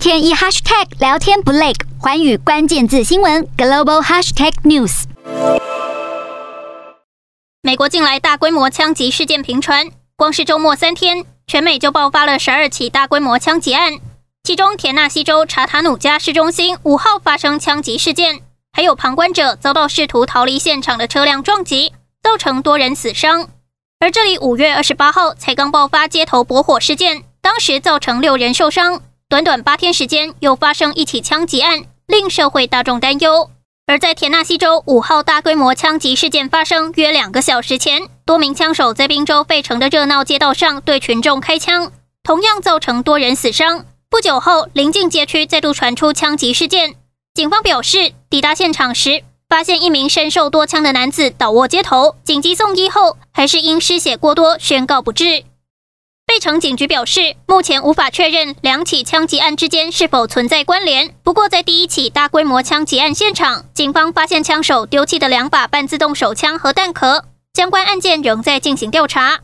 天一 hashtag 聊天不累，环宇关键字新闻 global hashtag news。美国近来大规模枪击事件频传，光是周末三天，全美就爆发了十二起大规模枪击案，其中田纳西州查塔努加市中心五号发生枪击事件，还有旁观者遭到试图逃离现场的车辆撞击，造成多人死伤。而这里五月二十八号才刚爆发街头驳火事件，当时造成六人受伤。短短八天时间，又发生一起枪击案，令社会大众担忧。而在田纳西州五号大规模枪击事件发生约两个小时前，多名枪手在宾州费城的热闹街道上对群众开枪，同样造成多人死伤。不久后，邻近街区再度传出枪击事件，警方表示抵达现场时，发现一名身受多枪的男子倒卧街头，紧急送医后，还是因失血过多宣告不治。费城警局表示，目前无法确认两起枪击案之间是否存在关联。不过，在第一起大规模枪击案现场，警方发现枪手丢弃的两把半自动手枪和弹壳，相关案件仍在进行调查。